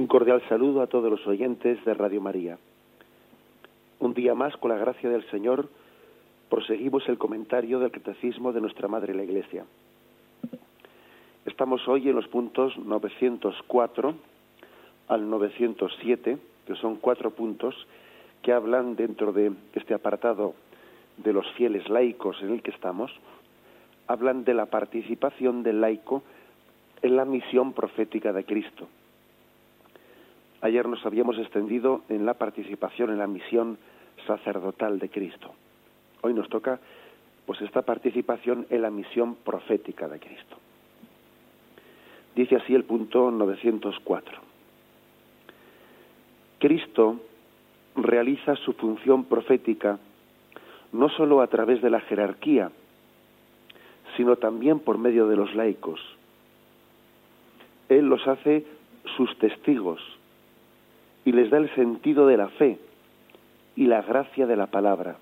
Un cordial saludo a todos los oyentes de Radio María. Un día más, con la gracia del Señor, proseguimos el comentario del Catecismo de nuestra Madre la Iglesia. Estamos hoy en los puntos 904 al 907, que son cuatro puntos que hablan dentro de este apartado de los fieles laicos en el que estamos, hablan de la participación del laico en la misión profética de Cristo Ayer nos habíamos extendido en la participación en la misión sacerdotal de Cristo. Hoy nos toca pues esta participación en la misión profética de Cristo. Dice así el punto 904. Cristo realiza su función profética no sólo a través de la jerarquía, sino también por medio de los laicos. Él los hace sus testigos, y les da el sentido de la fe y la gracia de la palabra.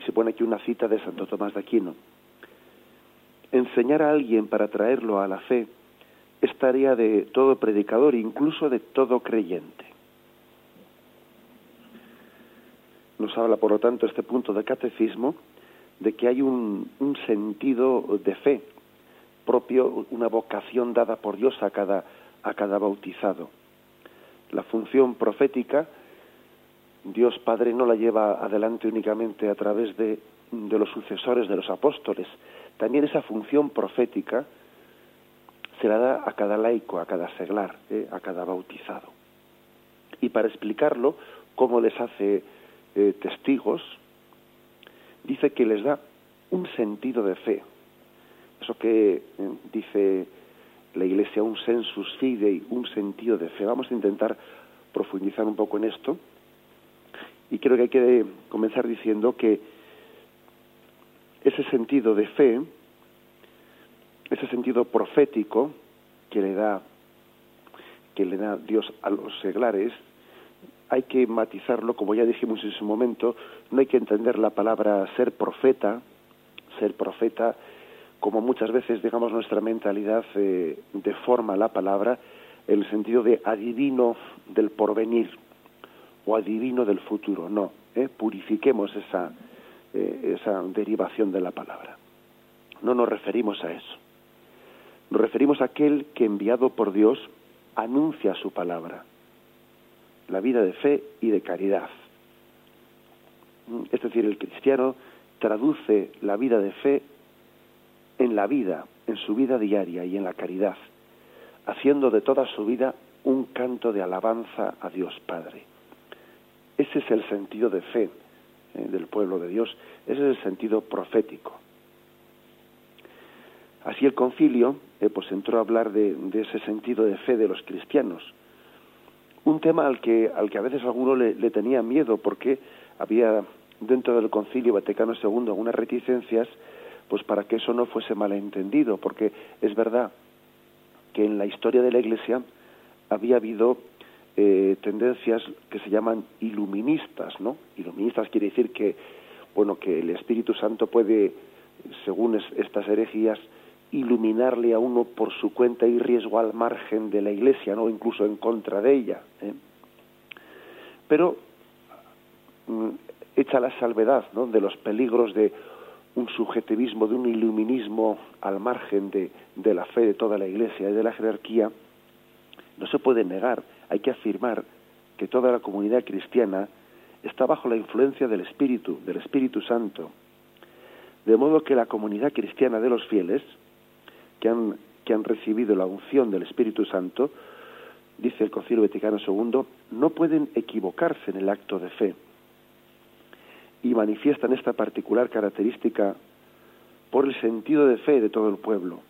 Y se pone aquí una cita de Santo Tomás de Aquino. Enseñar a alguien para traerlo a la fe es tarea de todo predicador, incluso de todo creyente. Nos habla, por lo tanto, este punto de catecismo de que hay un, un sentido de fe propio, una vocación dada por Dios a cada, a cada bautizado la función profética, Dios Padre no la lleva adelante únicamente a través de, de los sucesores de los apóstoles. También esa función profética se la da a cada laico, a cada seglar, ¿eh? a cada bautizado. Y para explicarlo, cómo les hace eh, testigos, dice que les da un sentido de fe. Eso que eh, dice la Iglesia un sensus fidei, un sentido de fe. Vamos a intentar profundizar un poco en esto. Y creo que hay que comenzar diciendo que ese sentido de fe, ese sentido profético que le da que le da Dios a los seglares, hay que matizarlo, como ya dijimos en su momento, no hay que entender la palabra ser profeta, ser profeta como muchas veces, digamos, nuestra mentalidad eh, deforma la palabra, en el sentido de adivino del porvenir o adivino del futuro. No, ¿eh? purifiquemos esa, eh, esa derivación de la palabra. No nos referimos a eso. Nos referimos a aquel que enviado por Dios anuncia su palabra, la vida de fe y de caridad. Es decir, el cristiano traduce la vida de fe en la vida, en su vida diaria y en la caridad, haciendo de toda su vida un canto de alabanza a Dios Padre. Ese es el sentido de fe eh, del pueblo de Dios, ese es el sentido profético. Así el concilio eh, pues entró a hablar de, ese sentido de fe de los cristianos, un tema al que, al que a veces alguno le, le tenía miedo porque había dentro del concilio Vaticano II algunas reticencias pues para que eso no fuese malentendido, porque es verdad que en la historia de la Iglesia había habido eh, tendencias que se llaman iluministas, ¿no? Iluministas quiere decir que, bueno, que el Espíritu Santo puede, según estas herejías, iluminarle a uno por su cuenta y riesgo al margen de la Iglesia, ¿no? Incluso en contra de ella. ¿eh? Pero mm, hecha la salvedad, ¿no? De los peligros de un subjetivismo, de un iluminismo al margen de, la fe de toda la Iglesia y de la jerarquía, no se puede negar, hay que afirmar que toda la comunidad cristiana está bajo la influencia del Espíritu, del Espíritu Santo. De modo que la comunidad cristiana de los fieles, que han, que han recibido la unción del Espíritu Santo, dice el Concilio Vaticano II, no pueden equivocarse en el acto de fe y manifiestan esta particular característica por el sentido de fe de todo el pueblo,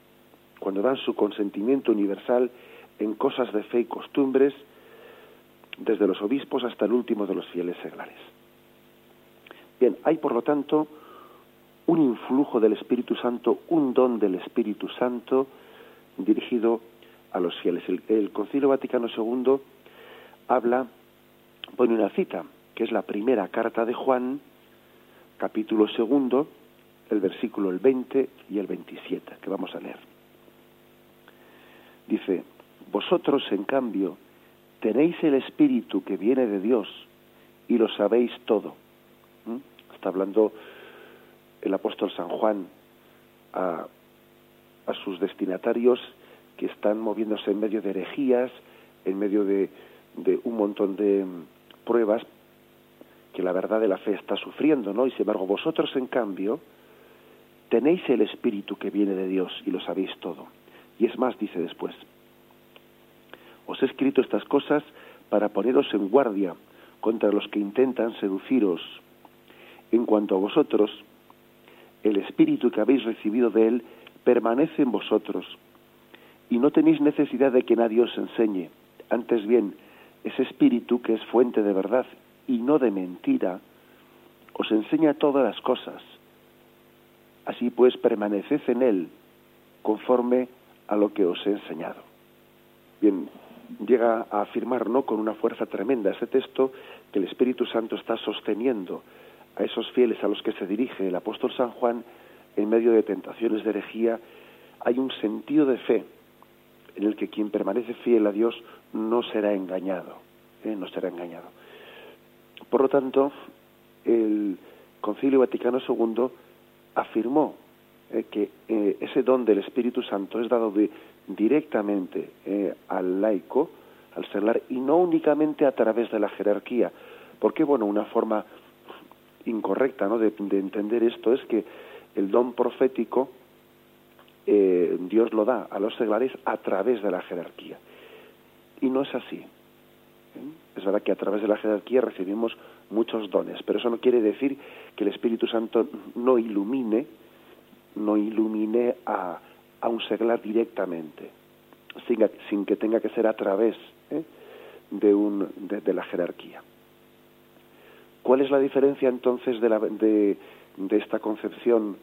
cuando dan su consentimiento universal en cosas de fe y costumbres, desde los obispos hasta el último de los fieles seglares. Bien, hay por lo tanto un influjo del Espíritu Santo, un don del Espíritu Santo dirigido a los fieles. El, Concilio Vaticano II habla, pone una cita, que es la primera carta de Juan, capítulo segundo, el versículo el 20 y el 27, que vamos a leer. Dice, Vosotros, en cambio, tenéis el Espíritu que viene de Dios y lo sabéis todo. ¿Mm? Está hablando el apóstol San Juan a, a sus destinatarios que están moviéndose en medio de herejías, en medio de, de un montón de pruebas que la verdad de la fe está sufriendo, ¿no? Y sin embargo, vosotros, en cambio, tenéis el Espíritu que viene de Dios y lo sabéis todo. Y es más, dice después, os he escrito estas cosas para poneros en guardia contra los que intentan seduciros. En cuanto a vosotros, el Espíritu que habéis recibido de Él permanece en vosotros, y no tenéis necesidad de que nadie os enseñe. Antes bien, ese Espíritu que es fuente de verdad y no de mentira, os enseña todas las cosas. Así pues, permaneced en Él conforme a lo que os he enseñado. Bien, llega a afirmar, ¿no?, con una fuerza tremenda ese texto que el Espíritu Santo está sosteniendo a esos fieles a los que se dirige el apóstol San Juan en medio de tentaciones de herejía. Hay un sentido de fe en el que quien permanece fiel a Dios no será engañado, ¿eh? no será engañado. Por lo tanto, el Concilio Vaticano II afirmó eh, que eh, ese don del Espíritu Santo es dado directamente eh, al laico, al seglar, y no únicamente a través de la jerarquía. Porque, bueno, una forma incorrecta ¿no? de, entender esto es que el don profético Dios lo da a los seglares a través de la jerarquía. Y no es así. Es verdad que a través de la jerarquía recibimos muchos dones, pero eso no quiere decir que el Espíritu Santo no ilumine, no ilumine a, un seglar directamente, sin, que tenga que ser a través ¿eh? de, un, de, la jerarquía. ¿Cuál es la diferencia entonces de, la, de esta concepción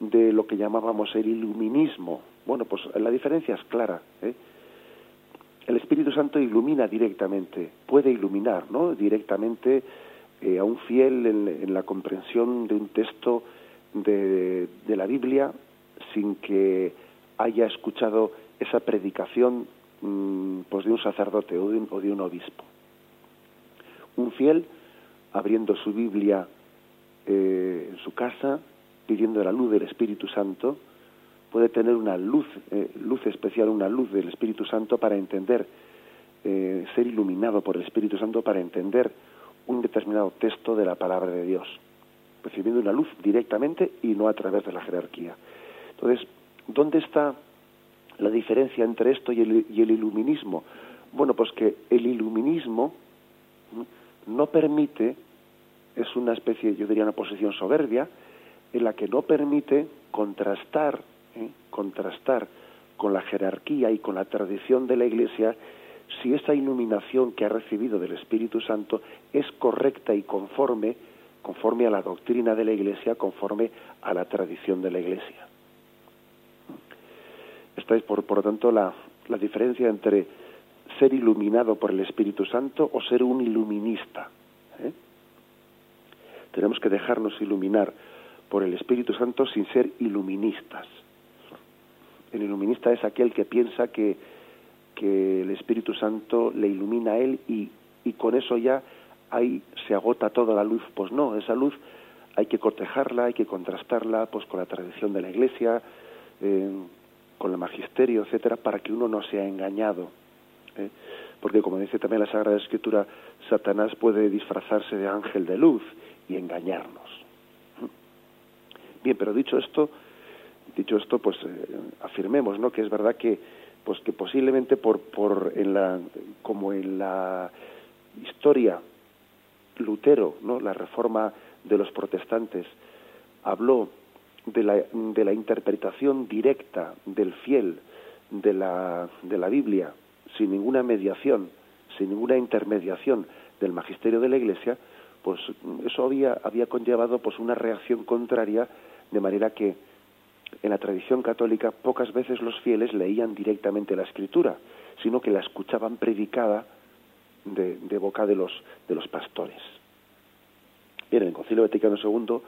de lo que llamábamos el iluminismo? Bueno, pues la diferencia es clara. ¿eh? El Espíritu Santo ilumina directamente, puede iluminar ¿no? directamente eh, a un fiel en, la comprensión de un texto de, la Biblia sin que haya escuchado esa predicación mm, pues de un sacerdote o de un, obispo. Un fiel abriendo su Biblia eh, en su casa, pidiendo la luz del Espíritu Santo, puede tener una luz, eh, luz especial, una luz del Espíritu Santo para entender, eh, ser iluminado por el Espíritu Santo para entender un determinado texto de la palabra de Dios, recibiendo una luz directamente y no a través de la jerarquía. Entonces, ¿dónde está la diferencia entre esto y el, y el iluminismo? Bueno, pues que el iluminismo no permite, es una especie, yo diría una posición soberbia, en la que no permite contrastar contrastar con la jerarquía y con la tradición de la Iglesia si esa iluminación que ha recibido del Espíritu Santo es correcta y conforme conforme a la doctrina de la Iglesia, conforme a la tradición de la Iglesia. Esta es, por, por tanto, la, la diferencia entre ser iluminado por el Espíritu Santo o ser un iluminista. ¿eh? Tenemos que dejarnos iluminar por el Espíritu Santo sin ser iluministas. El iluminista es aquel que piensa que, que el Espíritu Santo le ilumina a él y, y con eso ya ahí se agota toda la luz. Pues no, esa luz hay que cortejarla, hay que contrastarla pues con la tradición de la Iglesia, eh, con el magisterio, etcétera, para que uno no sea engañado. ¿eh? Porque como dice también la Sagrada Escritura, Satanás puede disfrazarse de ángel de luz y engañarnos. Bien, pero dicho esto, dicho esto, pues eh, afirmemos, ¿no? Que es verdad que, pues que posiblemente por, por en la, como en la historia Lutero, ¿no? La reforma de los protestantes habló de la, de la interpretación directa del fiel de la, de la Biblia sin ninguna mediación, sin ninguna intermediación del magisterio de la Iglesia, pues eso había, había conllevado pues una reacción contraria, de manera que en la tradición católica pocas veces los fieles leían directamente la escritura, sino que la escuchaban predicada de, boca de los, de los pastores. Bien, en el Concilio Vaticano II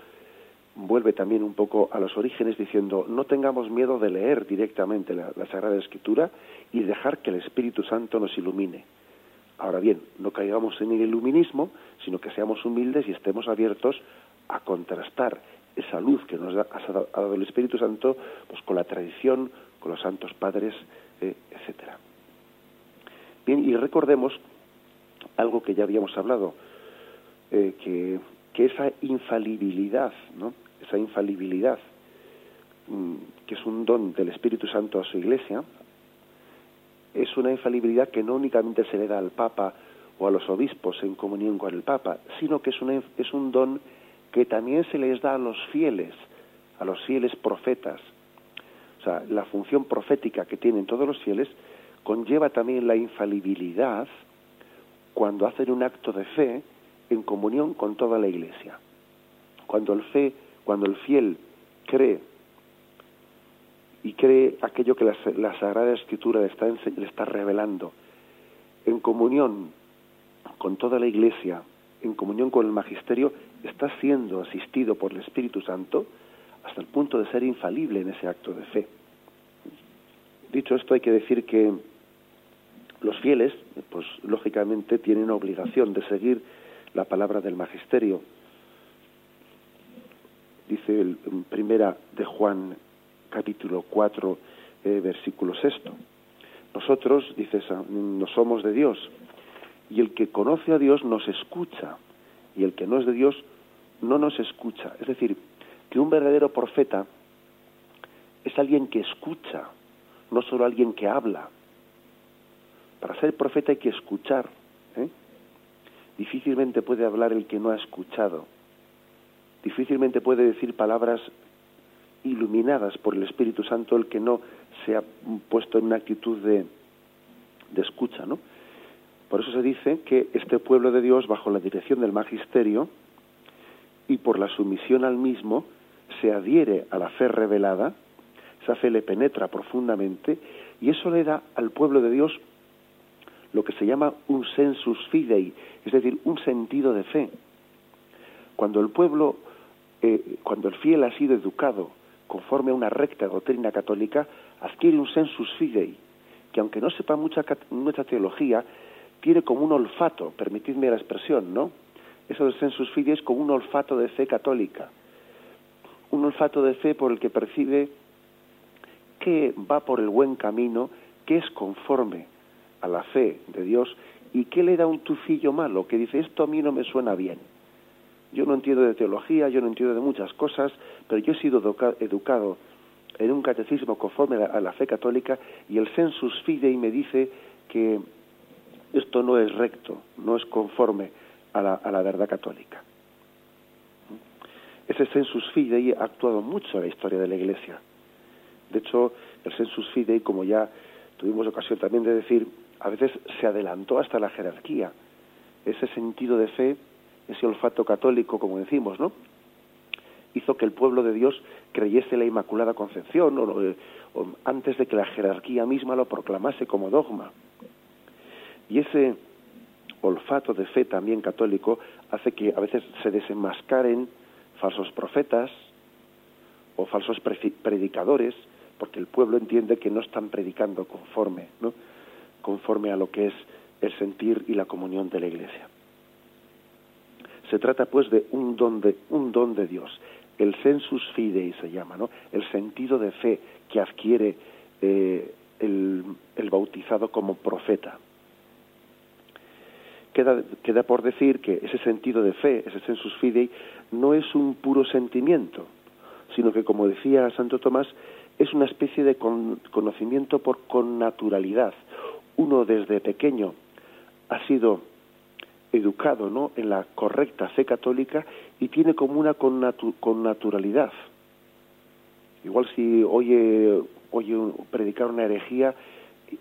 vuelve también un poco a los orígenes diciendo no tengamos miedo de leer directamente la, Sagrada Escritura y dejar que el Espíritu Santo nos ilumine. Ahora bien, no caigamos en el iluminismo, sino que seamos humildes y estemos abiertos a contrastar esa luz que nos ha dado el Espíritu Santo pues con la tradición, con los santos padres, eh, etcétera. Bien, y recordemos algo que ya habíamos hablado, eh, que, que esa infalibilidad, ¿no? esa infalibilidad, mm, que es un don del Espíritu Santo a su Iglesia, es una infalibilidad que no únicamente se le da al Papa o a los obispos en comunión con el Papa, sino que es, una, es un don que también se les da a los fieles, a los fieles profetas. O sea, la función profética que tienen todos los fieles conlleva también la infalibilidad cuando hacen un acto de fe en comunión con toda la Iglesia. Cuando el fe cuando el fiel cree y cree aquello que la, Sagrada Escritura le está, le está revelando, en comunión con toda la Iglesia, en comunión con el Magisterio, está siendo asistido por el Espíritu Santo hasta el punto de ser infalible en ese acto de fe. Dicho esto, hay que decir que los fieles, pues lógicamente, tienen obligación de seguir la palabra del Magisterio, dice el, primera de Juan capítulo 4 eh, versículo sexto. Nosotros, dice, no somos de Dios y el que conoce a Dios nos escucha y el que no es de Dios no nos escucha. Es decir, que un verdadero profeta es alguien que escucha, no solo alguien que habla. Para ser profeta hay que escuchar. ¿eh? Difícilmente puede hablar el que no ha escuchado difícilmente puede decir palabras iluminadas por el Espíritu Santo el que no se ha puesto en una actitud de, de escucha, ¿no? Por eso se dice que este pueblo de Dios, bajo la dirección del magisterio y por la sumisión al mismo, se adhiere a la fe revelada, esa fe le penetra profundamente y eso le da al pueblo de Dios lo que se llama un sensus fidei, es decir, un sentido de fe. Cuando el pueblo eh, cuando el fiel ha sido educado conforme a una recta doctrina católica, adquiere un sensus fidei, que aunque no sepa mucha, mucha teología, tiene como un olfato, permitidme la expresión, ¿no? Eso del sensus fidei es como un olfato de fe católica, un olfato de fe por el que percibe que va por el buen camino, que es conforme a la fe de Dios y que le da un tufillo malo, que dice esto a mí no me suena bien yo no entiendo de teología, yo no entiendo de muchas cosas, pero yo he sido educado en un catecismo conforme a la fe católica y el sensus fidei me dice que esto no es recto, no es conforme a la, a la verdad católica. Ese sensus fidei ha actuado mucho en la historia de la Iglesia. De hecho, el sensus fidei, como ya tuvimos ocasión también de decir, a veces se adelantó hasta la jerarquía. Ese sentido de fe ese olfato católico, como decimos, ¿no? Hizo que el pueblo de Dios creyese la Inmaculada Concepción, o, antes de que la jerarquía misma lo proclamase como dogma. Y ese olfato de fe también católico hace que a veces se desenmascaren falsos profetas o falsos predicadores, porque el pueblo entiende que no están predicando conforme, ¿no? conforme a lo que es el sentir y la comunión de la Iglesia. Se trata pues de un don de, un don de Dios. El sensus fidei se llama, ¿no? El sentido de fe que adquiere eh, el, el, bautizado como profeta. Queda, queda por decir que ese sentido de fe, ese sensus fidei, no es un puro sentimiento, sino que, como decía Santo Tomás, es una especie de conocimiento por connaturalidad. Uno desde pequeño ha sido educado ¿no? en la correcta fe católica y tiene como una con, naturalidad. Igual si oye, oye predicar una herejía,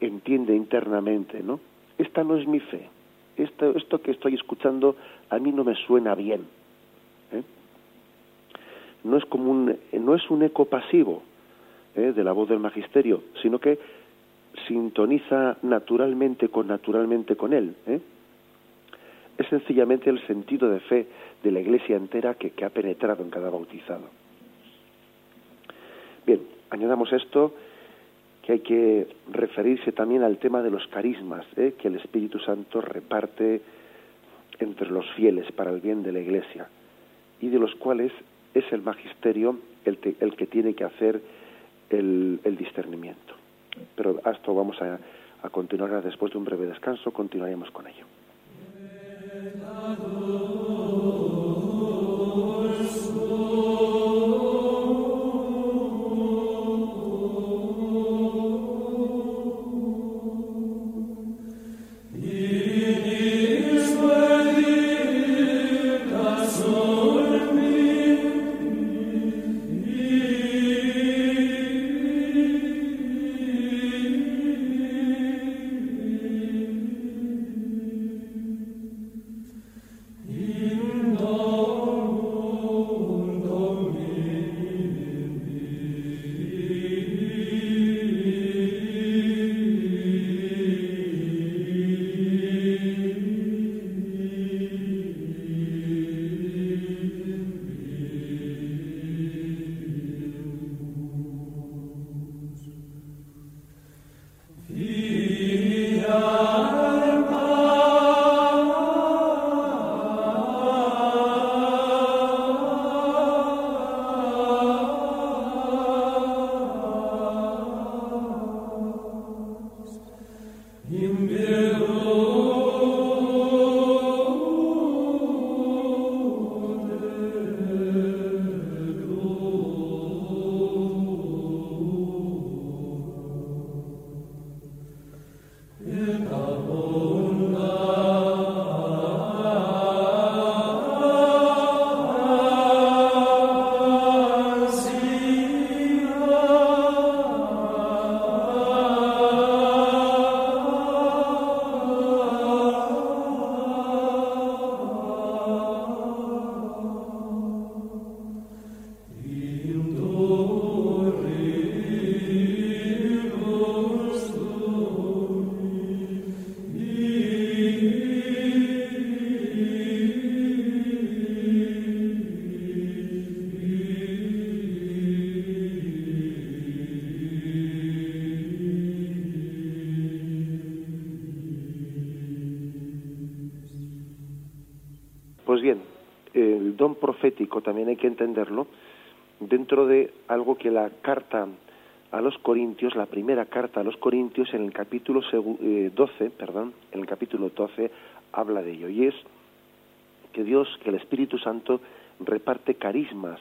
entiende internamente, ¿no? Esta no es mi fe. Esto, que estoy escuchando a mí no me suena bien. ¿eh? No es como un, no es un eco pasivo ¿eh? de la voz del magisterio, sino que sintoniza naturalmente con naturalmente con él. ¿eh? es sencillamente el sentido de fe de la iglesia entera que, ha penetrado en cada bautizado. Bien, añadamos esto que hay que referirse también al tema de los carismas ¿eh? que el Espíritu Santo reparte entre los fieles para el bien de la Iglesia y de los cuales es el magisterio el, que tiene que hacer el, discernimiento. Pero esto vamos a, a continuar después de un breve descanso, continuaremos con ello. Hay que entenderlo dentro de algo que la carta a los Corintios, la primera carta a los Corintios en el capítulo 12, eh, perdón, en el capítulo 12 habla de ello y es que Dios, que el Espíritu Santo reparte carismas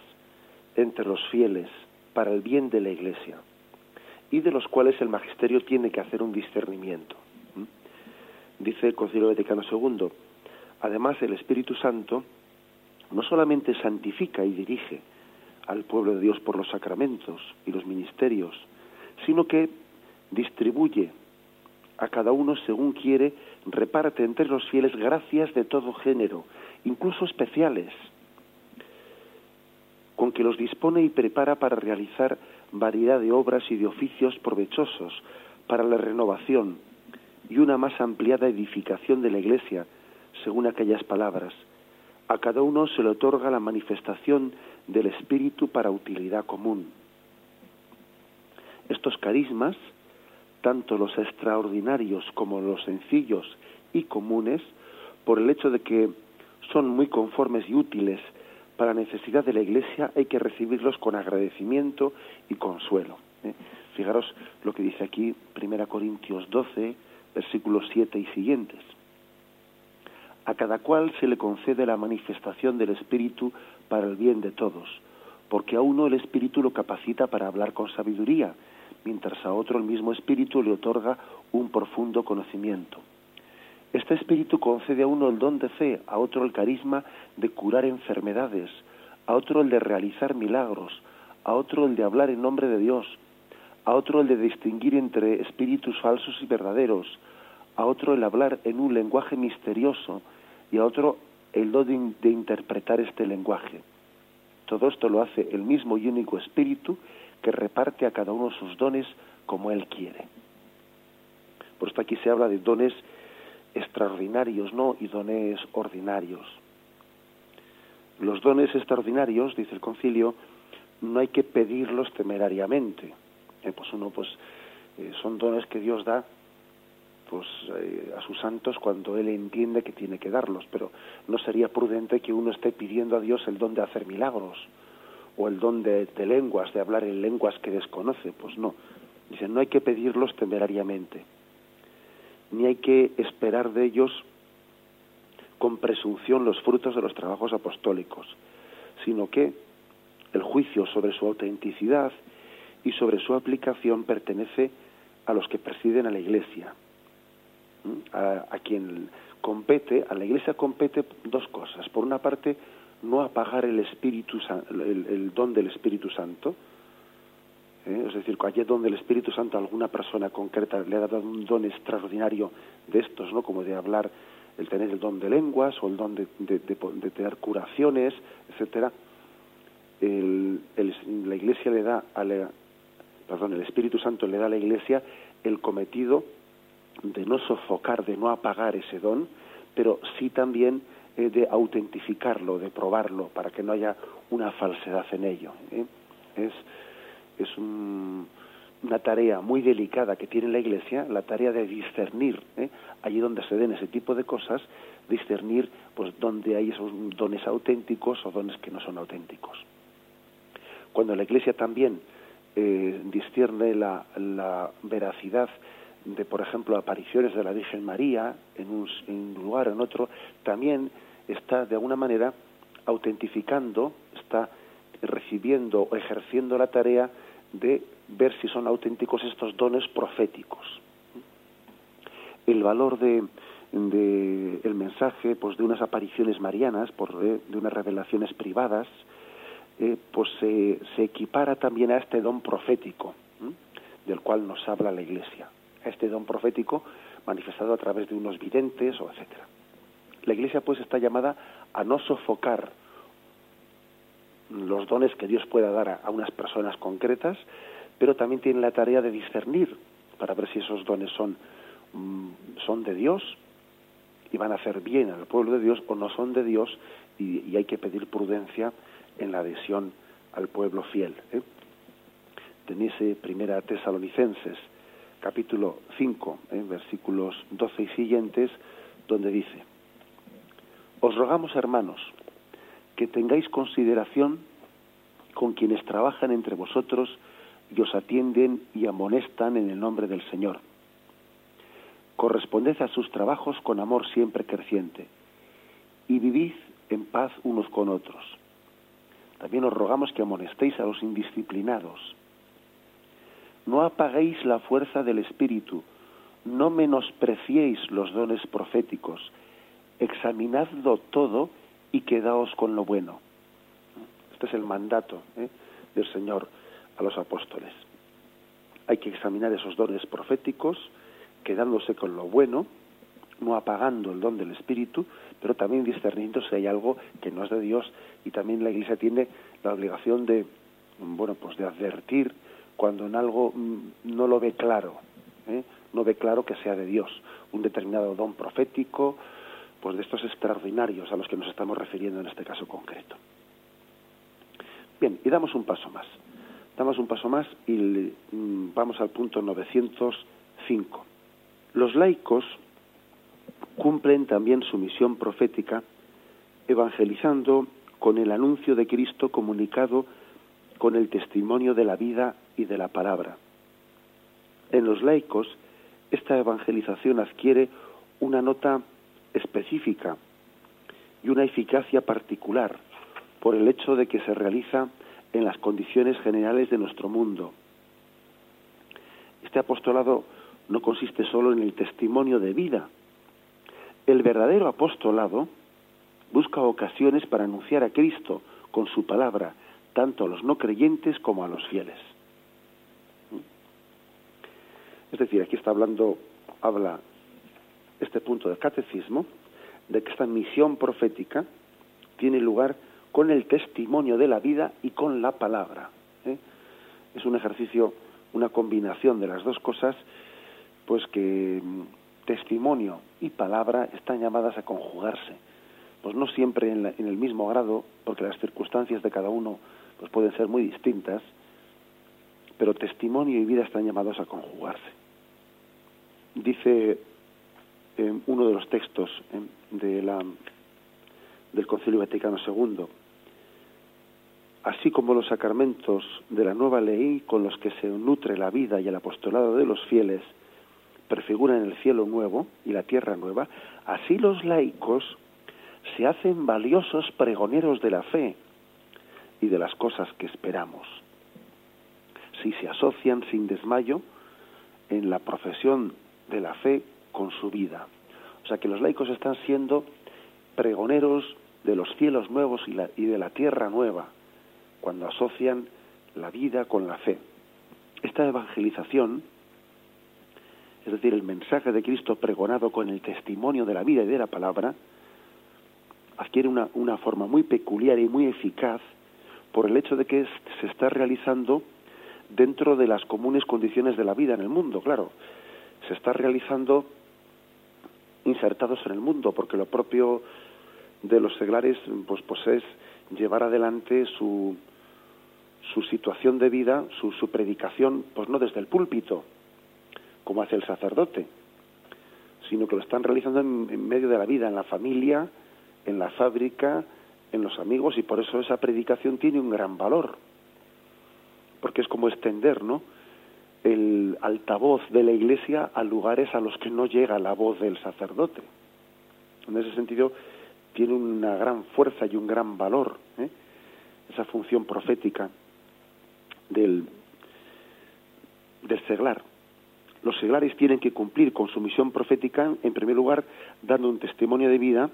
entre los fieles para el bien de la Iglesia y de los cuales el magisterio tiene que hacer un discernimiento. Dice el Concilio Vaticano II, además el Espíritu Santo no solamente santifica y dirige al pueblo de Dios por los sacramentos y los ministerios, sino que distribuye a cada uno según quiere, reparte entre los fieles gracias de todo género, incluso especiales, con que los dispone y prepara para realizar variedad de obras y de oficios provechosos para la renovación y una más ampliada edificación de la Iglesia, según aquellas palabras, a cada uno se le otorga la manifestación del Espíritu para utilidad común. Estos carismas, tanto los extraordinarios como los sencillos y comunes, por el hecho de que son muy conformes y útiles para la necesidad de la Iglesia, hay que recibirlos con agradecimiento y consuelo. ¿eh? Fijaros lo que dice aquí 1 Corintios 12, versículos 7 y siguientes a cada cual se le concede la manifestación del Espíritu para el bien de todos, porque a uno el Espíritu lo capacita para hablar con sabiduría, mientras a otro el mismo Espíritu le otorga un profundo conocimiento. Este Espíritu concede a uno el don de fe, a otro el carisma de curar enfermedades, a otro el de realizar milagros, a otro el de hablar en nombre de Dios, a otro el de distinguir entre espíritus falsos y verdaderos, a otro el hablar en un lenguaje misterioso, y a otro el don de, interpretar este lenguaje. Todo esto lo hace el mismo y único Espíritu que reparte a cada uno sus dones como Él quiere. Por esto aquí se habla de dones extraordinarios, ¿no? Y dones ordinarios. Los dones extraordinarios, dice el concilio, no hay que pedirlos temerariamente. Eh, pues uno, pues, eh, son dones que Dios da pues eh, a sus santos cuando él entiende que tiene que darlos, pero no sería prudente que uno esté pidiendo a Dios el don de hacer milagros o el don de, de lenguas, de hablar en lenguas que desconoce, pues no. Dice, no hay que pedirlos temerariamente, ni hay que esperar de ellos con presunción los frutos de los trabajos apostólicos, sino que el juicio sobre su autenticidad y sobre su aplicación pertenece a los que presiden a la Iglesia, a, quien compete, a la Iglesia compete dos cosas. Por una parte, no apagar el Espíritu el, don del Espíritu Santo, ¿eh? es decir, allí donde el Espíritu Santo a alguna persona concreta le ha dado un don extraordinario de estos, ¿no? como de hablar, el tener el don de lenguas o el don de, de, de tener curaciones, etcétera, el, la Iglesia le da a la, perdón, el Espíritu Santo le da a la Iglesia el cometido de no sofocar, de no apagar ese don, pero sí también eh, de autentificarlo, de probarlo, para que no haya una falsedad en ello. ¿eh? Es, es una tarea muy delicada que tiene la Iglesia, la tarea de discernir, ¿eh? allí donde se den ese tipo de cosas, discernir pues donde hay esos dones auténticos o dones que no son auténticos. Cuando la Iglesia también discierne la, veracidad de, por ejemplo, apariciones de la Virgen María en un, lugar o en otro, también está de alguna manera autentificando, está recibiendo o ejerciendo la tarea de ver si son auténticos estos dones proféticos. El valor de, el mensaje pues de unas apariciones marianas, por, eh, de unas revelaciones privadas, eh, pues se, equipara también a este don profético del cual nos habla la Iglesia, este don profético manifestado a través de unos videntes o etcétera. La Iglesia pues está llamada a no sofocar los dones que Dios pueda dar a, unas personas concretas, pero también tiene la tarea de discernir para ver si esos dones son, mm, son de Dios y van a hacer bien al pueblo de Dios o no son de Dios y hay que pedir prudencia en la adhesión al pueblo fiel. ¿eh? Tenéis Primera Tesalonicenses, capítulo 5, ¿eh? versículos 12 y siguientes, donde dice, Os rogamos, hermanos, que tengáis consideración con quienes trabajan entre vosotros y os atienden y amonestan en el nombre del Señor. Corresponded a sus trabajos con amor siempre creciente y vivid en paz unos con otros también os rogamos que amonestéis a los indisciplinados. No apaguéis la fuerza del Espíritu, no menospreciéis los dones proféticos, examinadlo todo y quedaos con lo bueno. Este es el mandato ¿eh? del Señor a los apóstoles. Hay que examinar esos dones proféticos, quedándose con lo bueno, no apagando el don del Espíritu, pero también discerniendo si hay algo que no es de Dios y también la Iglesia tiene la obligación de, bueno, pues de advertir cuando en algo mm, no lo ve claro, ¿eh? no ve claro que sea de Dios, un determinado don profético, pues de estos extraordinarios a los que nos estamos refiriendo en este caso concreto. Bien, y damos un paso más. Damos un paso más y mm, vamos al punto 905. Los laicos cumplen también su misión profética evangelizando con el anuncio de Cristo comunicado con el testimonio de la vida y de la palabra. En los laicos, esta evangelización adquiere una nota específica y una eficacia particular por el hecho de que se realiza en las condiciones generales de nuestro mundo. Este apostolado no consiste solo en el testimonio de vida, el verdadero apostolado busca ocasiones para anunciar a Cristo con su palabra, tanto a los no creyentes como a los fieles. Es decir, aquí está hablando, habla este punto del catecismo, de que esta misión profética tiene lugar con el testimonio de la vida y con la palabra. ¿eh? Es un ejercicio, una combinación de las dos cosas, pues que testimonio y palabra están llamadas a conjugarse. Pues no siempre en, el mismo grado, porque las circunstancias de cada uno pues pueden ser muy distintas, pero testimonio y vida están llamados a conjugarse. Dice en uno de los textos de la, del Concilio Vaticano II, así como los sacramentos de la nueva ley con los que se nutre la vida y el apostolado de los fieles prefiguran el cielo nuevo y la tierra nueva, así los laicos se hacen valiosos pregoneros de la fe y de las cosas que esperamos. Si se asocian sin desmayo en la profesión de la fe con su vida. O sea que los laicos están siendo pregoneros de los cielos nuevos y, de la tierra nueva, cuando asocian la vida con la fe. Esta evangelización, es decir, el mensaje de Cristo pregonado con el testimonio de la vida y de la palabra, adquiere una forma muy peculiar y muy eficaz por el hecho de que se está realizando dentro de las comunes condiciones de la vida en el mundo, claro. Se está realizando insertados en el mundo, porque lo propio de los seglares pues, pues es llevar adelante su, su situación de vida, su, su predicación, pues no desde el púlpito, como hace el sacerdote, sino que lo están realizando en medio de la vida, en la familia, en la fábrica, en los amigos, y por eso esa predicación tiene un gran valor, porque es como extender, ¿no? el altavoz de la iglesia a lugares a los que no llega la voz del sacerdote. En ese sentido, tiene una gran fuerza y un gran valor ¿eh? esa función profética del, del seglar. Los seglares tienen que cumplir con su misión profética, en primer lugar, dando un testimonio de vida,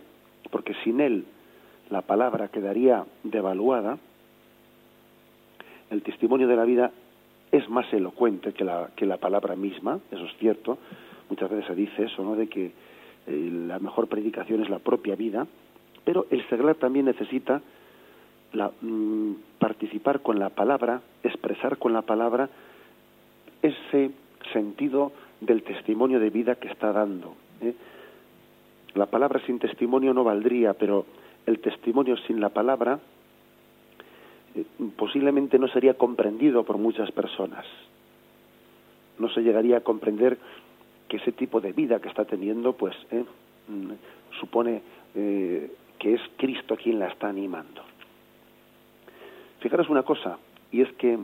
porque sin él la palabra quedaría devaluada. El testimonio de la vida es más elocuente que la, que la palabra misma, eso es cierto. Muchas veces se dice eso, ¿no? De que eh, la mejor predicación es la propia vida, pero el seglar también necesita la, mm, participar con la palabra, expresar con la palabra ese sentido del testimonio de vida que está dando. ¿eh? La palabra sin testimonio no valdría, pero el testimonio sin la palabra posiblemente no sería comprendido por muchas personas. No se llegaría a comprender que ese tipo de vida que está teniendo, pues, eh, mm, supone eh, que es Cristo quien la está animando. Fijaros una cosa, y es que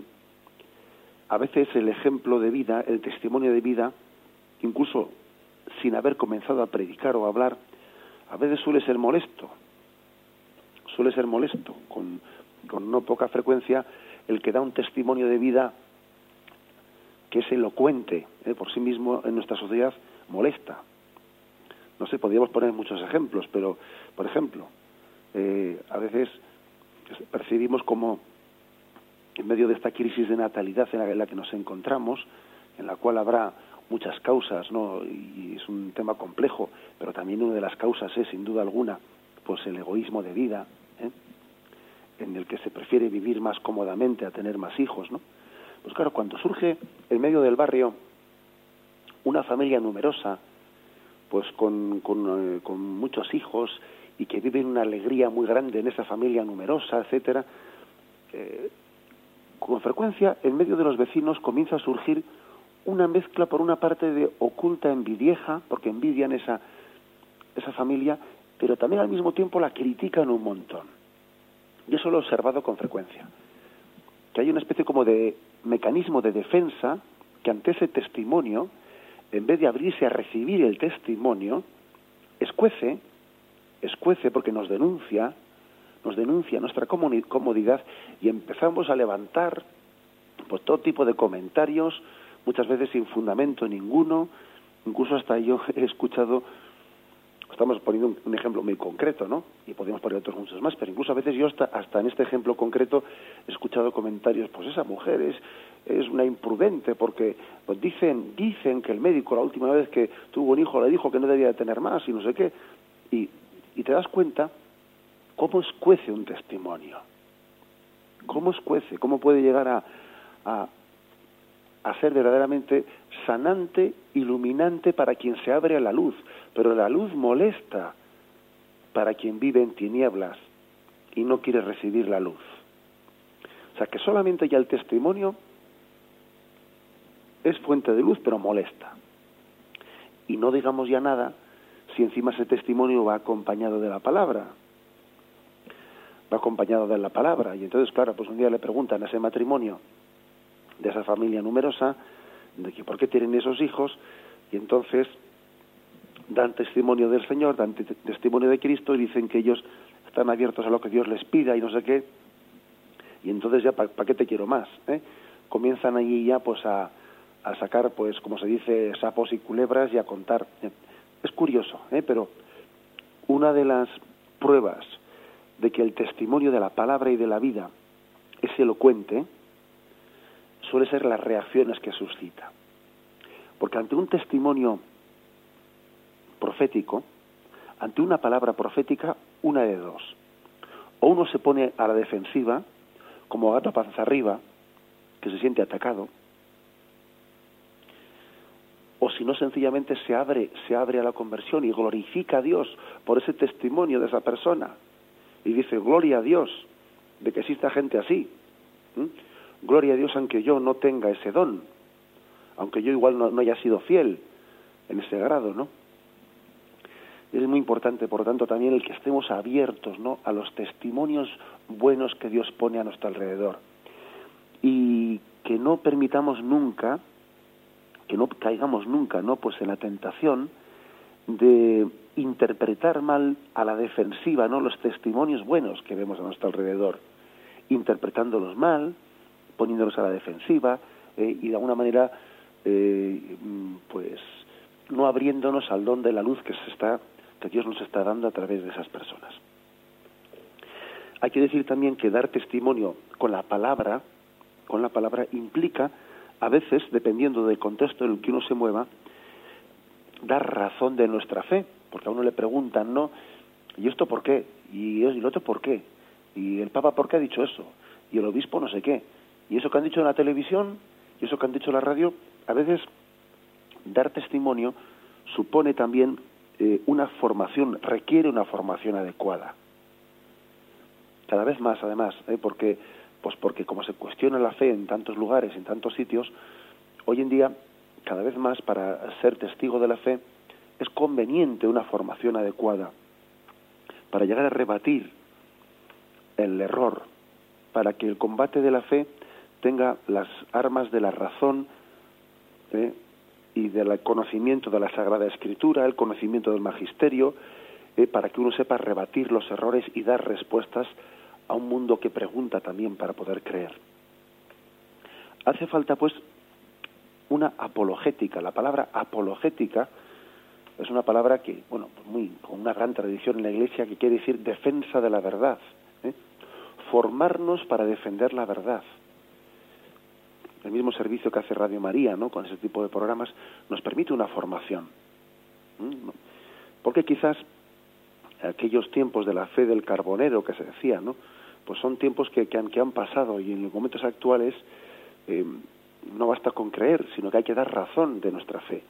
a veces el ejemplo de vida, el testimonio de vida, incluso sin haber comenzado a predicar o a hablar, a veces suele ser molesto. Suele ser molesto, con, con no poca frecuencia, el que da un testimonio de vida que es elocuente ¿eh? por sí mismo en nuestra sociedad molesta. No sé, podríamos poner muchos ejemplos, pero, por ejemplo, eh, a veces percibimos como en medio de esta crisis de natalidad en la, que nos encontramos, en la cual habrá muchas causas, ¿no? Y es un tema complejo, pero también una de las causas es, sin duda alguna, pues el egoísmo de vida, ¿eh? En el que se prefiere vivir más cómodamente a tener más hijos, ¿no? Pues claro, cuando surge en medio del barrio una familia numerosa, pues con, con, eh, muchos hijos y que viven una alegría muy grande en esa familia numerosa, etcétera, eh, con frecuencia en medio de los vecinos comienza a surgir una mezcla por una parte de oculta envidieja, porque envidian esa, esa familia, pero también al mismo tiempo la critican un montón. Yo eso lo he observado con frecuencia. Que hay una especie como de mecanismo de defensa que ante ese testimonio, en vez de abrirse a recibir el testimonio, escuece, escuece porque nos denuncia, nos denuncia nuestra comodidad y empezamos a levantar pues todo tipo de comentarios, muchas veces sin fundamento ninguno, incluso hasta yo he escuchado estamos poniendo un, ejemplo muy concreto, ¿no? Y podríamos poner otros muchos más, pero incluso a veces yo hasta, hasta en este ejemplo concreto he escuchado comentarios, pues esa mujer es, es una imprudente porque pues dicen, dicen que el médico la última vez que tuvo un hijo le dijo que no debía de tener más y no sé qué. Y, y te das cuenta cómo escuece un testimonio. ¿Cómo escuece? ¿Cómo puede llegar a, a, a ser verdaderamente sanante, iluminante para quien se abre a la luz, pero la luz molesta para quien vive en tinieblas y no quiere recibir la luz. O sea, que solamente ya el testimonio es fuente de luz, pero molesta. Y no digamos ya nada si encima ese testimonio va acompañado de la palabra. Va acompañado de la palabra. Y entonces, claro, pues un día le preguntan a ese matrimonio de esa familia numerosa, de que por qué tienen esos hijos, y entonces dan testimonio del Señor, dan testimonio de Cristo y dicen que ellos están abiertos a lo que Dios les pida y no sé qué. Y entonces ya, ¿para qué te quiero más? Eh? Comienzan allí ya pues a, a sacar, pues como se dice, sapos y culebras y a contar. Es curioso, ¿eh? pero una de las pruebas de que el testimonio de la palabra y de la vida es elocuente suele ser las reacciones que suscita. Porque ante un testimonio profético, ante una palabra profética, una de dos. O uno se pone a la defensiva, como gato panza arriba, que se siente atacado, o si no sencillamente se abre, se abre a la conversión y glorifica a Dios por ese testimonio de esa persona y dice gloria a Dios de que exista gente así. Gloria a Dios aunque yo no tenga ese don, aunque yo igual no, no haya sido fiel en ese grado, ¿no? Es muy importante, por lo tanto, también el que estemos abiertos ¿no? a los testimonios buenos que Dios pone a nuestro alrededor. Y que no permitamos nunca, que no caigamos nunca, ¿no? Pues en la tentación de interpretar mal a la defensiva, ¿no? Los testimonios buenos que vemos a nuestro alrededor, interpretándolos mal, poniéndolos a la defensiva eh, y de alguna manera, eh, pues, no abriéndonos al don de la luz que se está que Dios nos está dando a través de esas personas. Hay que decir también que dar testimonio con la palabra, con la palabra implica, a veces, dependiendo del contexto en el que uno se mueva, dar razón de nuestra fe, porque a uno le preguntan, ¿no? ¿Y esto por qué? ¿Y el otro por qué? ¿Y el Papa por qué ha dicho eso? ¿Y el obispo no sé qué? ¿Y eso que han dicho en la televisión? ¿Y eso que han dicho en la radio? A veces dar testimonio supone también eh, una formación, requiere una formación adecuada. Cada vez más, además, ¿eh? porque, pues porque como se cuestiona la fe en tantos lugares, en tantos sitios, hoy en día, cada vez más, para ser testigo de la fe, es conveniente una formación adecuada para llegar a rebatir el error, para que el combate de la fe tenga las armas de la razón, ¿eh? y del conocimiento de la Sagrada Escritura, el conocimiento del Magisterio, eh, para que uno sepa rebatir los errores y dar respuestas a un mundo que pregunta también para poder creer. Hace falta, pues, una apologética. La palabra apologética es una palabra que, bueno, pues muy, con una gran tradición en la Iglesia que quiere decir defensa de la verdad. ¿eh? Formarnos para defender la verdad el mismo servicio que hace Radio María, ¿no? Con ese tipo de programas, nos permite una formación. Porque quizás aquellos tiempos de la fe del carbonero que se decía, ¿no? Pues son tiempos que, que, han, que han pasado y en los momentos actuales eh, no basta con creer, sino que hay que dar razón de nuestra fe.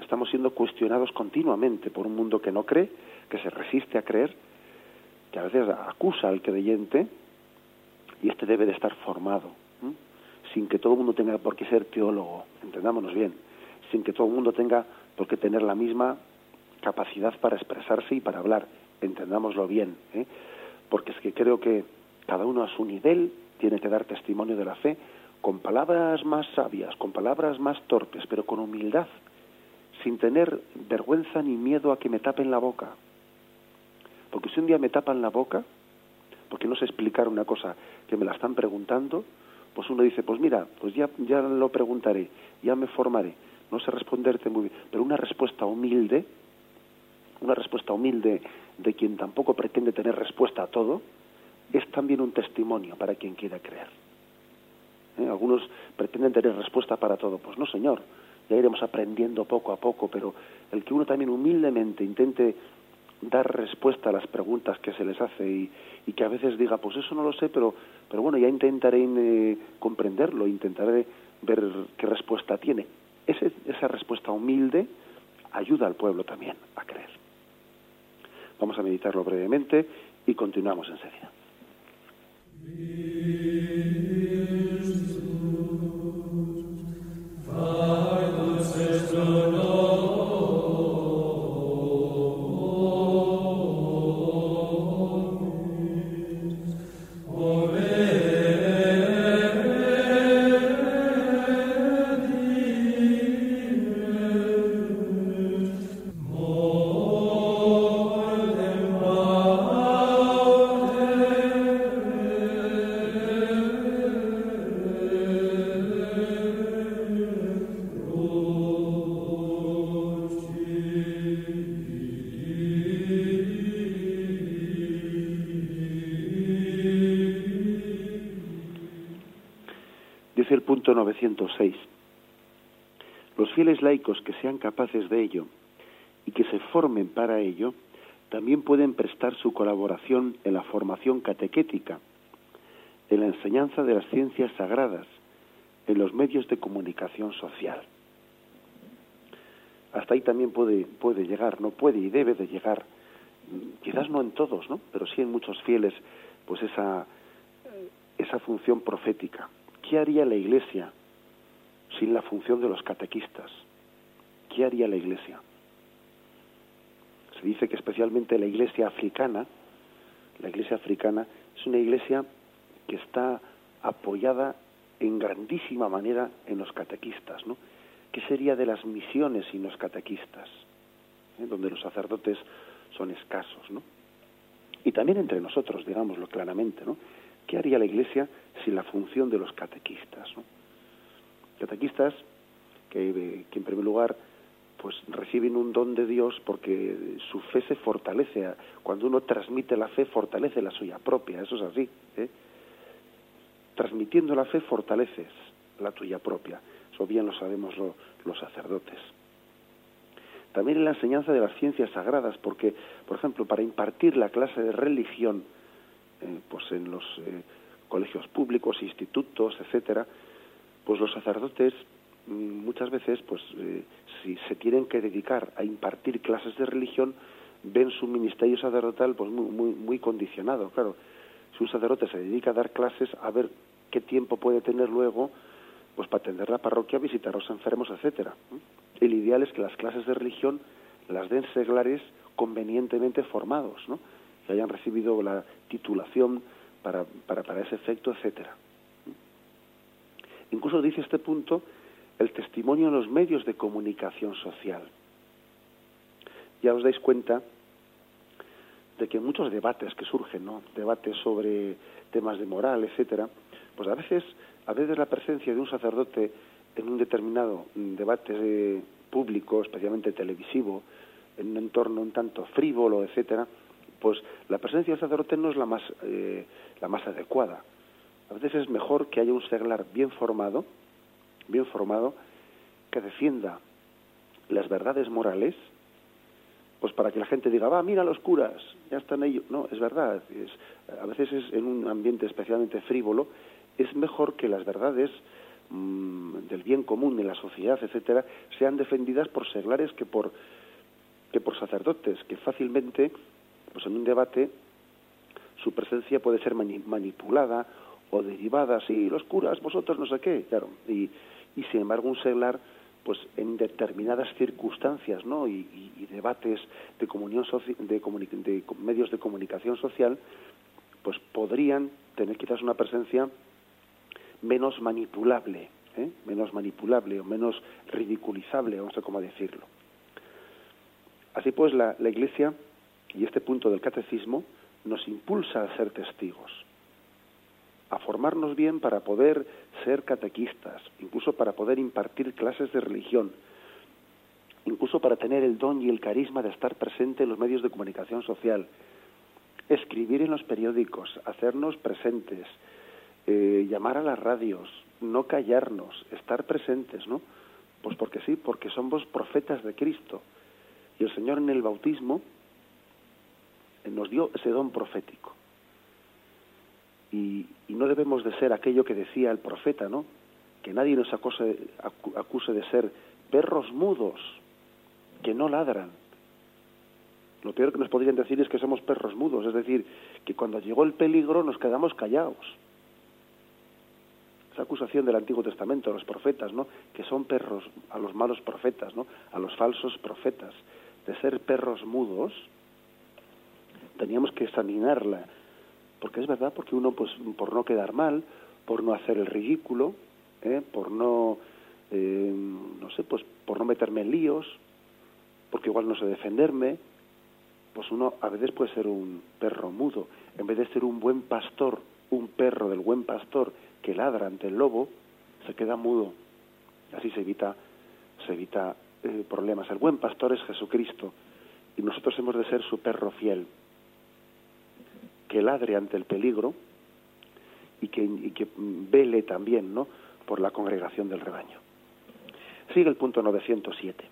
Estamos siendo cuestionados continuamente por un mundo que no cree, que se resiste a creer, que a veces acusa al creyente y este debe de estar formado sin que todo el mundo tenga por qué ser teólogo, entendámonos bien, sin que todo el mundo tenga por qué tener la misma capacidad para expresarse y para hablar, entendámoslo bien, ¿eh? porque es que creo que cada uno a su nivel tiene que dar testimonio de la fe con palabras más sabias, con palabras más torpes, pero con humildad, sin tener vergüenza ni miedo a que me tapen la boca. Porque si un día me tapan la boca, porque no sé explicar una cosa que me la están preguntando, pues uno dice, pues mira, pues ya, ya lo preguntaré, ya me formaré, no sé responderte muy bien, pero una respuesta humilde, una respuesta humilde de quien tampoco pretende tener respuesta a todo, es también un testimonio para quien quiera creer. ¿Eh? Algunos pretenden tener respuesta para todo, pues no, señor, ya iremos aprendiendo poco a poco, pero el que uno también humildemente intente dar respuesta a las preguntas que se les hace y, y que a veces diga, pues eso no lo sé, pero, pero bueno, ya intentaré eh, comprenderlo, intentaré ver qué respuesta tiene. Esa respuesta humilde ayuda al pueblo también a creer. Vamos a meditarlo brevemente y continuamos enseguida. Punto 906. Los fieles laicos que sean capaces de ello y que se formen para ello, también pueden prestar su colaboración en la formación catequética, en la enseñanza de las ciencias sagradas, en los medios de comunicación social. Hasta ahí también puede, puede llegar, no puede y debe de llegar, quizás no en todos, ¿no? pero sí en muchos fieles, pues esa, esa función profética. ¿Qué haría la Iglesia sin la función de los catequistas? ¿Qué haría la Iglesia? Se dice que especialmente la Iglesia africana, la Iglesia africana es una iglesia que está apoyada en grandísima manera en los catequistas, ¿no? ¿Qué sería de las misiones sin los catequistas? ¿Eh? Donde los sacerdotes son escasos, ¿no? Y también entre nosotros, digámoslo claramente, ¿no? ¿Qué haría la Iglesia sin la función de los catequistas? ¿no? Catequistas que, que, en primer lugar pues reciben un don de Dios porque su fe se fortalece. Cuando uno transmite la fe, fortalece la suya propia. Eso es así. ¿eh? Transmitiendo la fe, fortaleces la tuya propia. Eso bien lo sabemos los sacerdotes. También en la enseñanza de las ciencias sagradas, porque, por ejemplo, para impartir la clase de religión, pues en los eh, colegios públicos, institutos, etcétera, pues los sacerdotes mm, muchas veces, pues eh, si se tienen que dedicar a impartir clases de religión, ven su ministerio sacerdotal pues muy, muy, muy condicionado. Claro, si un sacerdote se dedica a dar clases, a ver qué tiempo puede tener luego, pues para atender la parroquia, visitar a los enfermos, etcétera. El ideal es que las clases de religión las den seglares convenientemente formados, ¿no? Hayan recibido la titulación para, para, para ese efecto, etcétera. Incluso dice este punto el testimonio en los medios de comunicación social. Ya os dais cuenta de que muchos debates que surgen, ¿no? debates sobre temas de moral, etcétera, pues a veces, a veces la presencia de un sacerdote en un determinado debate público, especialmente televisivo, en un entorno un tanto frívolo, etcétera, pues la presencia del sacerdote no es la más, eh, la más adecuada. A veces es mejor que haya un seglar bien formado, bien formado, que defienda las verdades morales, pues para que la gente diga, va, mira los curas, ya están ellos. No, es verdad, es, a veces es en un ambiente especialmente frívolo, es mejor que las verdades mmm, del bien común de la sociedad, etcétera, sean defendidas por seglares que por que por sacerdotes, que fácilmente pues en un debate su presencia puede ser manipulada o derivada, sí, los curas, vosotros no sé qué, claro, y, y sin embargo un seglar, pues en determinadas circunstancias, ¿no? Y, debates de comunión de, de, medios de comunicación social, pues podrían tener quizás una presencia menos manipulable, ¿eh? menos manipulable o menos ridiculizable, no sé cómo decirlo. Así pues, la, la Iglesia y este punto del catecismo nos impulsa a ser testigos, a formarnos bien para poder ser catequistas, incluso para poder impartir clases de religión, incluso para tener el don y el carisma de estar presente en los medios de comunicación social, escribir en los periódicos, hacernos presentes, eh, llamar a las radios, no callarnos, estar presentes, ¿no? Pues porque sí, porque somos profetas de Cristo. Y el Señor en el bautismo nos dio ese don profético. Y, no debemos de ser aquello que decía el profeta, ¿no? Que nadie nos acuse, acuse de ser perros mudos que no ladran. Lo peor que nos podrían decir es que somos perros mudos, es decir, que cuando llegó el peligro nos quedamos callados. Esa acusación del Antiguo Testamento a los profetas, ¿no? Que son perros, a los malos profetas, ¿no? A los falsos profetas, de ser perros mudos, teníamos que examinarla, porque es verdad, porque uno, pues, por no quedar mal, por no hacer el ridículo, ¿eh? por no, eh, no sé, pues, por no meterme en líos, porque igual no sé defenderme, pues uno a veces puede ser un perro mudo, en vez de ser un buen pastor, un perro del buen pastor que ladra ante el lobo, se queda mudo. Así se evita, se evita eh, problemas. El buen pastor es Jesucristo y nosotros hemos de ser su perro fiel que ladre ante el peligro y que, que vele también, ¿no? por la congregación del rebaño. Sigue el punto 907.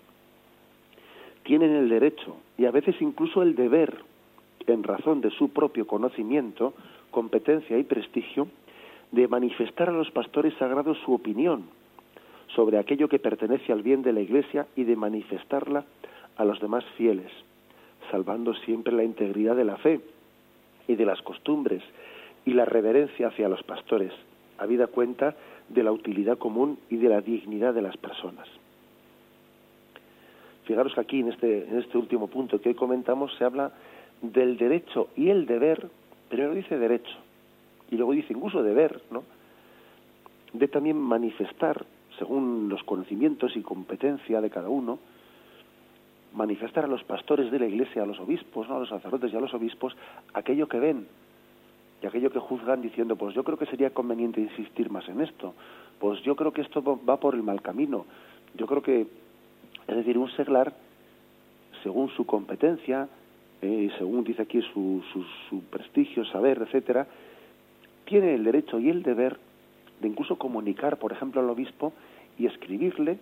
Tienen el derecho y a veces incluso el deber, en razón de su propio conocimiento, competencia y prestigio, de manifestar a los pastores sagrados su opinión sobre aquello que pertenece al bien de la Iglesia y de manifestarla a los demás fieles, salvando siempre la integridad de la fe y de las costumbres y la reverencia hacia los pastores, habida cuenta de la utilidad común y de la dignidad de las personas. Fijaros que aquí en este, en este último punto que hoy comentamos se habla del derecho y el deber, primero dice derecho y luego dice incluso deber, ¿no? De también manifestar, según los conocimientos y competencia de cada uno, manifestar a los pastores de la iglesia, a los obispos, ¿no? a los sacerdotes y a los obispos, aquello que ven y aquello que juzgan diciendo, pues yo creo que sería conveniente insistir más en esto, pues yo creo que esto va por el mal camino, yo creo que, es decir, un seglar, según su competencia, eh, según dice aquí su, su, su prestigio, saber, etcétera, tiene el derecho y el deber de incluso comunicar, por ejemplo, al obispo y escribirle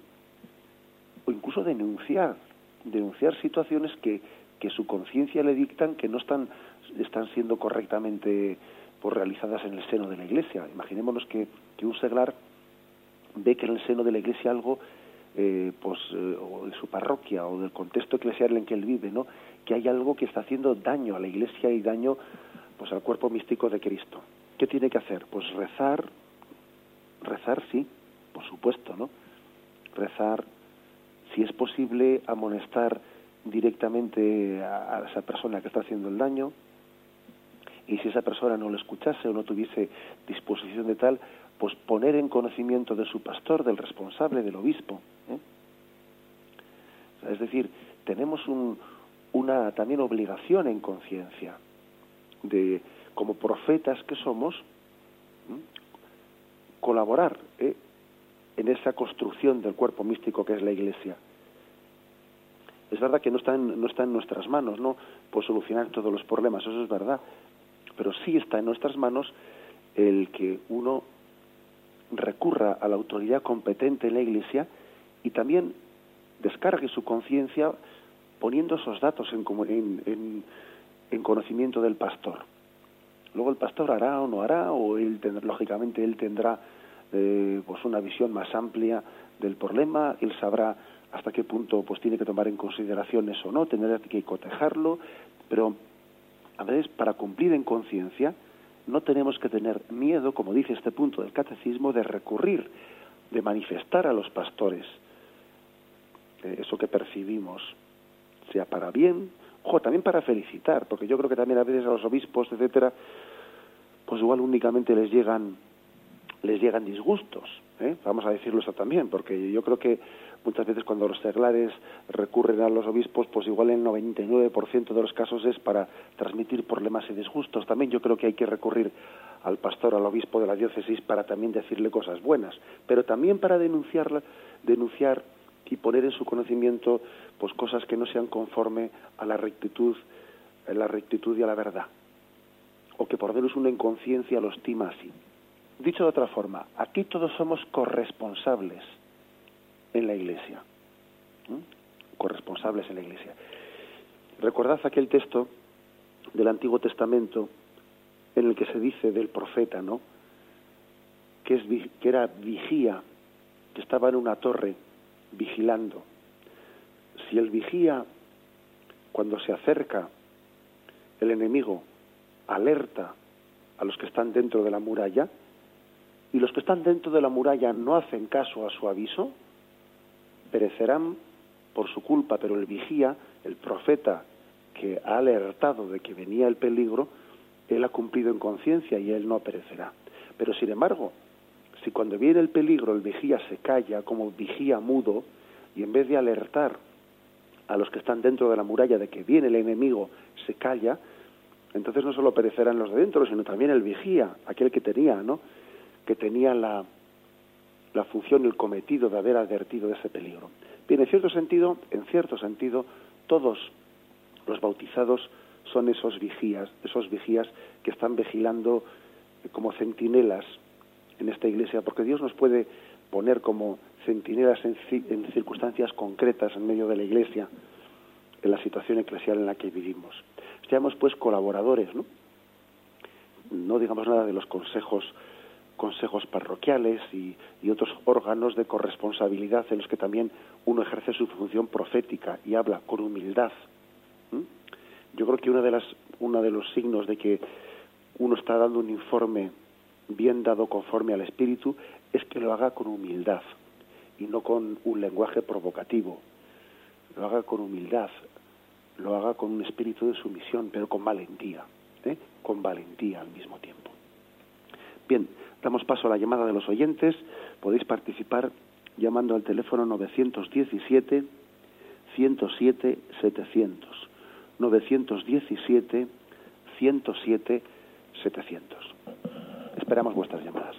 o incluso denunciar, denunciar situaciones que, que su conciencia le dictan que no están, están siendo correctamente pues, realizadas en el seno de la Iglesia. Imaginémonos que, que un seglar ve que en el seno de la Iglesia algo, eh, pues, eh, o de su parroquia o del contexto eclesial en que él vive, ¿no? que hay algo que está haciendo daño a la Iglesia y daño pues, al cuerpo místico de Cristo. ¿Qué tiene que hacer? Pues rezar, rezar sí, por supuesto, ¿no? Rezar, si es posible, amonestar directamente a, esa persona que está haciendo el daño, y si esa persona no lo escuchase o no tuviese disposición de tal, pues poner en conocimiento de su pastor, del responsable, del obispo. ¿eh? Es decir, tenemos un, una también obligación en conciencia de como profetas que somos, colaborar ¿eh? en esa construcción del cuerpo místico que es la Iglesia. Es verdad que no está en, no está en nuestras manos, ¿no? Por solucionar todos los problemas, eso es verdad. Pero sí está en nuestras manos el que uno recurra a la autoridad competente en la Iglesia y también descargue su conciencia poniendo esos datos en, en, en conocimiento del pastor. Luego el pastor hará o no hará, o él lógicamente él tendrá eh, pues una visión más amplia del problema, él sabrá hasta qué punto pues tiene que tomar en consideración eso no, tendrá que cotejarlo, pero a veces para cumplir en conciencia no tenemos que tener miedo, como dice este punto del catecismo, de recurrir, de manifestar a los pastores eh, eso que percibimos, sea para bien, ojo, también para felicitar, porque yo creo que también a veces a los obispos, etcétera, pues igual únicamente les llegan les llegan disgustos, ¿eh? vamos a decirlo eso también, porque yo creo que muchas veces cuando los seglares recurren a los obispos, pues igual el 99% de los casos es para transmitir problemas y disgustos. También yo creo que hay que recurrir al pastor, al obispo de la diócesis para también decirle cosas buenas, pero también para denunciar, denunciar y poner en su conocimiento pues cosas que no sean conforme a la rectitud, la rectitud y a la verdad o que por menos uno en conciencia lo estima así. Dicho de otra forma, aquí todos somos corresponsables en la Iglesia. Corresponsables en la Iglesia. Recordad aquel texto del Antiguo Testamento en el que se dice del profeta, ¿no? Que, es, que era vigía, que estaba en una torre vigilando. Si el vigía, cuando se acerca el enemigo, alerta a los que están dentro de la muralla y los que están dentro de la muralla no hacen caso a su aviso, perecerán por su culpa, pero el vigía, el profeta que ha alertado de que venía el peligro, él ha cumplido en conciencia y él no perecerá. Pero sin embargo, si cuando viene el peligro el vigía se calla como vigía mudo y en vez de alertar a los que están dentro de la muralla de que viene el enemigo se calla, entonces no solo perecerán los de dentro, sino también el vigía, aquel que tenía, ¿no? Que tenía la, la función, el cometido de haber advertido de ese peligro. Bien, en cierto sentido, en cierto sentido, todos los bautizados son esos vigías, esos vigías que están vigilando como centinelas en esta iglesia, porque Dios nos puede poner como centinelas en, circunstancias concretas en medio de la Iglesia, en la situación eclesial en la que vivimos. Seamos pues colaboradores, ¿no? No digamos nada de los consejos consejos parroquiales y, otros órganos de corresponsabilidad en los que también uno ejerce su función profética y habla con humildad. Yo creo que una de las, uno de los signos de que uno está dando un informe bien dado conforme al Espíritu es que lo haga con humildad y no con un lenguaje provocativo. Lo haga con humildad, lo haga con un espíritu de sumisión, pero con valentía, ¿eh? con valentía al mismo tiempo. Bien, damos paso a la llamada de los oyentes. Podéis participar llamando al teléfono 917 107 700. 917 107 700. Esperamos vuestras llamadas.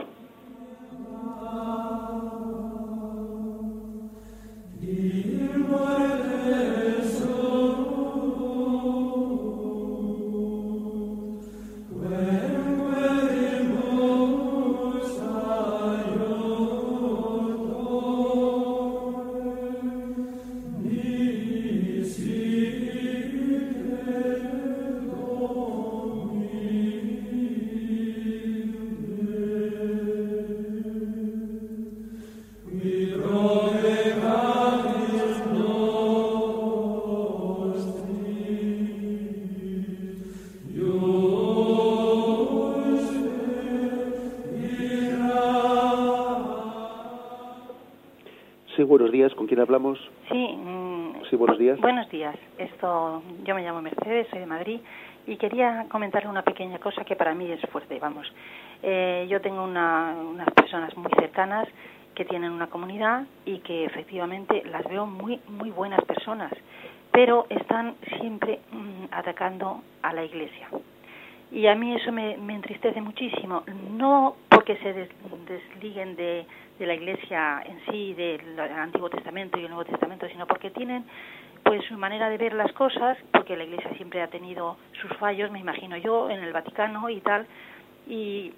Mercedes, soy de Madrid y quería comentarle una pequeña cosa que para mí es fuerte, vamos. Eh, yo tengo unas personas muy cercanas que tienen una comunidad y que efectivamente las veo muy muy buenas personas, pero están siempre mm, atacando a la iglesia. Y a mí eso me, me entristece muchísimo, no porque se desliguen de, de la Iglesia en sí, del Antiguo Testamento y el Nuevo Testamento, sino porque tienen pues su manera de ver las cosas, porque la Iglesia siempre ha tenido sus fallos, me imagino yo, en el Vaticano y tal, y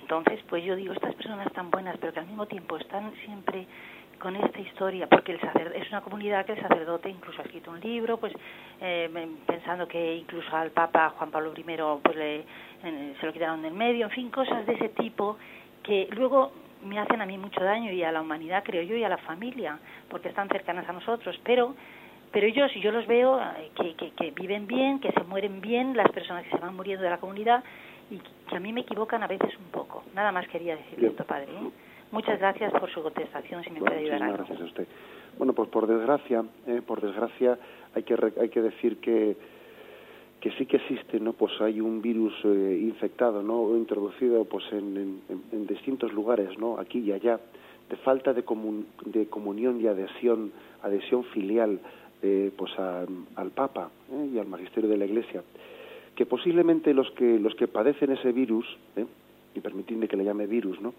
entonces pues yo digo, estas personas tan buenas, pero que al mismo tiempo están siempre con esta historia, porque el es una comunidad que el sacerdote incluso ha escrito un libro, pues eh, pensando que incluso al Papa Juan Pablo I pues le, se lo quitaron del medio, en fin, cosas de ese tipo que luego me hacen a mí mucho daño y a la humanidad, creo yo, y a la familia, porque están cercanas a nosotros, pero pero ellos yo los veo eh, que, que, viven bien, que se mueren bien, las personas que se van muriendo de la comunidad y que a mí me equivocan a veces un poco. Nada más quería decir esto, padre. ¿eh? Muchas gracias por su contestación, si me puede ayudar. Sí, gracias a usted. Bueno, pues por desgracia, eh, por desgracia hay que hay que decir que que sí que existe, ¿no? Pues hay un virus eh, infectado, ¿no? introducido, pues en, en, distintos lugares, ¿no? Aquí y allá, de falta de, de comunión y adhesión, adhesión filial, eh, pues al Papa ¿eh? y al magisterio de la Iglesia, que posiblemente los que los que padecen ese virus, y permitidme que le llame virus, ¿no?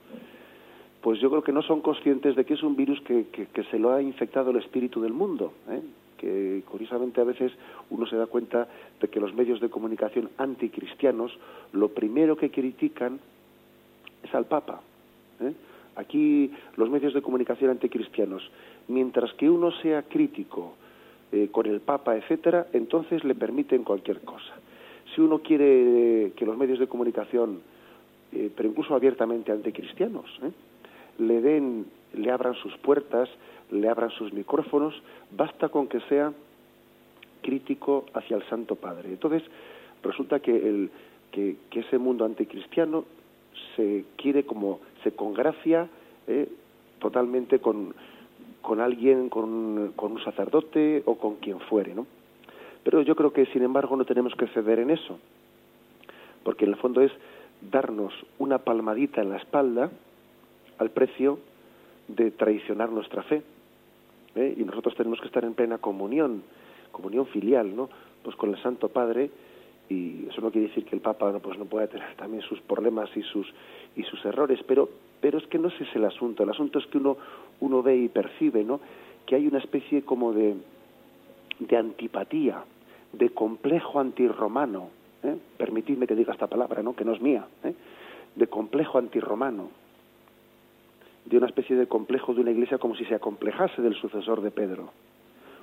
Pues yo creo que no son conscientes de que es un virus que, que, que se lo ha infectado el espíritu del mundo, ¿eh? Que curiosamente a veces uno se da cuenta de que los medios de comunicación anticristianos lo primero que critican es al Papa. ¿eh? Aquí los medios de comunicación anticristianos, mientras que uno sea crítico eh, con el Papa, etcétera, entonces le permiten cualquier cosa. Si uno quiere que los medios de comunicación, eh, pero incluso abiertamente anticristianos, le den, le abran sus puertas, le abran sus micrófonos, basta con que sea crítico hacia el Santo Padre. Entonces, resulta que, el, que, ese mundo anticristiano se quiere como, se congracia eh, totalmente con, con alguien, con, con, un sacerdote o con quien fuere, ¿no? Pero yo creo que, sin embargo, no tenemos que ceder en eso, porque en el fondo es darnos una palmadita en la espalda al precio de traicionar nuestra fe. ¿Eh? y nosotros tenemos que estar en plena comunión, comunión filial, ¿no? Pues con el Santo Padre y eso no quiere decir que el Papa no pues no pueda tener también sus problemas y sus y sus errores, pero pero es que no ese es el asunto, el asunto es que uno uno ve y percibe, ¿no? Que hay una especie como de de antipatía, de complejo antirromano, ¿eh? permitidme que diga esta palabra, ¿no? Que no es mía, ¿eh? de complejo antirromano de una especie de complejo de una iglesia como si se acomplejase del sucesor de Pedro,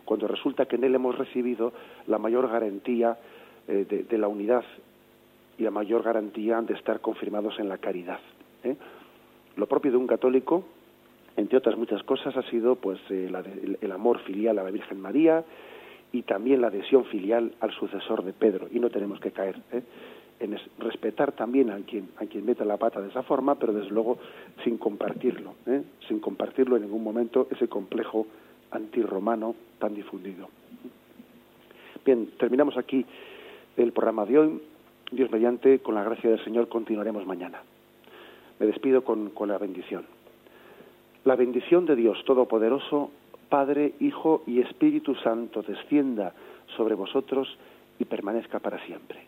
cuando resulta que en él hemos recibido la mayor garantía eh, de, la unidad y la mayor garantía de estar confirmados en la caridad. ¿eh? Lo propio de un católico, entre otras muchas cosas, ha sido pues eh, el, amor filial a la Virgen María y también la adhesión filial al sucesor de Pedro. Y no tenemos que caer en respetar también a quien, a quien meta la pata de esa forma, pero desde luego sin compartirlo, ¿eh? sin compartirlo en ningún momento ese complejo antirromano tan difundido. Bien, terminamos aquí el programa de hoy. Dios mediante, con la gracia del Señor, continuaremos mañana. Me despido con, con la bendición. La bendición de Dios Todopoderoso, Padre, Hijo y Espíritu Santo, descienda sobre vosotros y permanezca para siempre.